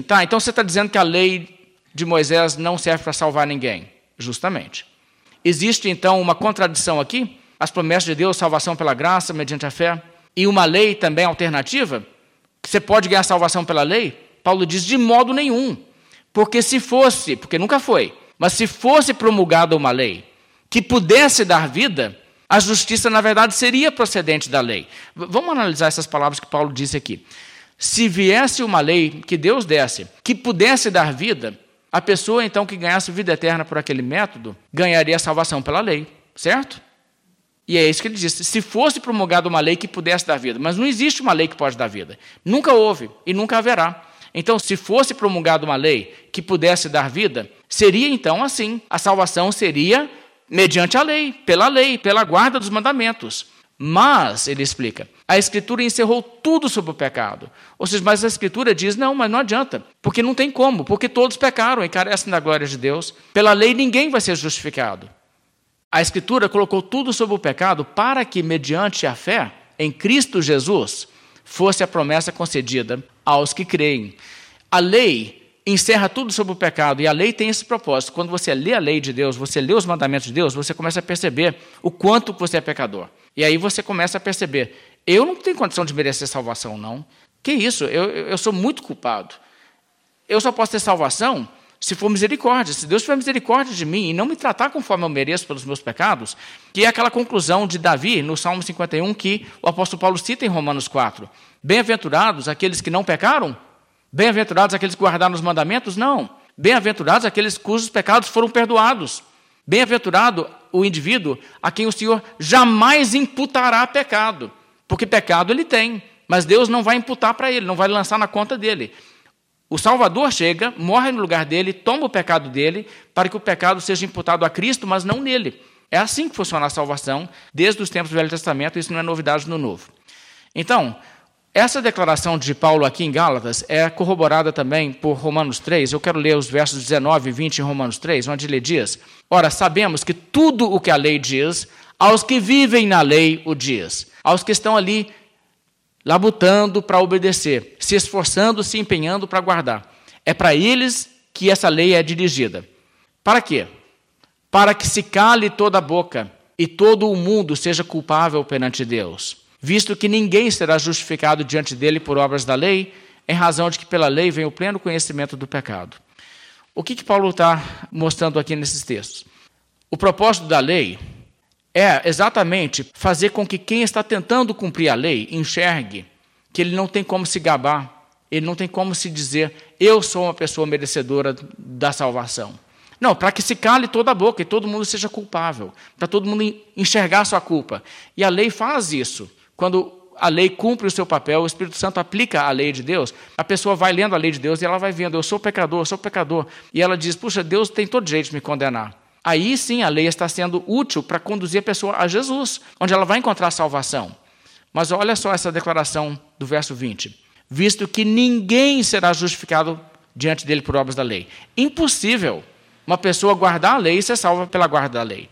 Tá, então você está dizendo que a lei de Moisés não serve para salvar ninguém. Justamente. Existe então uma contradição aqui? As promessas de Deus, salvação pela graça, mediante a fé, e uma lei também alternativa? Você pode ganhar salvação pela lei? Paulo diz: de modo nenhum. Porque se fosse, porque nunca foi, mas se fosse promulgada uma lei que pudesse dar vida, a justiça, na verdade, seria procedente da lei. Vamos analisar essas palavras que Paulo disse aqui. Se viesse uma lei que Deus desse, que pudesse dar vida, a pessoa então que ganhasse vida eterna por aquele método ganharia a salvação pela lei, certo? E é isso que ele disse: se fosse promulgada uma lei que pudesse dar vida, mas não existe uma lei que pode dar vida. Nunca houve e nunca haverá. Então, se fosse promulgada uma lei que pudesse dar vida, seria então assim: a salvação seria mediante a lei, pela lei, pela guarda dos mandamentos. Mas, ele explica, a Escritura encerrou tudo sobre o pecado. Ou seja, mas a Escritura diz: não, mas não adianta, porque não tem como, porque todos pecaram e carecem da glória de Deus. Pela lei ninguém vai ser justificado. A Escritura colocou tudo sobre o pecado para que, mediante a fé em Cristo Jesus, fosse a promessa concedida aos que creem. A lei encerra tudo sobre o pecado e a lei tem esse propósito. Quando você lê a lei de Deus, você lê os mandamentos de Deus, você começa a perceber o quanto você é pecador. E aí você começa a perceber: eu não tenho condição de merecer salvação, não. Que isso? Eu, eu sou muito culpado. Eu só posso ter salvação se for misericórdia. Se Deus tiver misericórdia de mim e não me tratar conforme eu mereço pelos meus pecados, que é aquela conclusão de Davi no Salmo 51 que o apóstolo Paulo cita em Romanos 4. Bem-aventurados aqueles que não pecaram? Bem-aventurados aqueles que guardaram os mandamentos? Não. Bem-aventurados aqueles cujos pecados foram perdoados. Bem-aventurado o indivíduo a quem o Senhor jamais imputará pecado, porque pecado ele tem, mas Deus não vai imputar para ele, não vai lançar na conta dele. O Salvador chega, morre no lugar dele, toma o pecado dele, para que o pecado seja imputado a Cristo, mas não nele. É assim que funciona a salvação, desde os tempos do Velho Testamento, isso não é novidade no Novo. Então, essa declaração de Paulo aqui em Gálatas é corroborada também por Romanos 3. Eu quero ler os versos 19 e 20 em Romanos 3, onde ele diz: Ora, sabemos que tudo o que a lei diz, aos que vivem na lei o diz, aos que estão ali labutando para obedecer, se esforçando, se empenhando para guardar. É para eles que essa lei é dirigida. Para quê? Para que se cale toda a boca e todo o mundo seja culpável perante Deus visto que ninguém será justificado diante dele por obras da lei, em razão de que pela lei vem o pleno conhecimento do pecado. O que, que Paulo está mostrando aqui nesses textos? O propósito da lei é exatamente fazer com que quem está tentando cumprir a lei enxergue que ele não tem como se gabar, ele não tem como se dizer, eu sou uma pessoa merecedora da salvação. Não, para que se cale toda a boca e todo mundo seja culpável, para todo mundo enxergar sua culpa. E a lei faz isso quando a lei cumpre o seu papel, o Espírito Santo aplica a lei de Deus, a pessoa vai lendo a lei de Deus e ela vai vendo, eu sou pecador, eu sou pecador. E ela diz, puxa, Deus tem todo jeito de me condenar. Aí sim a lei está sendo útil para conduzir a pessoa a Jesus, onde ela vai encontrar salvação. Mas olha só essa declaração do verso 20: visto que ninguém será justificado diante dele por obras da lei. Impossível uma pessoa guardar a lei e ser salva pela guarda da lei.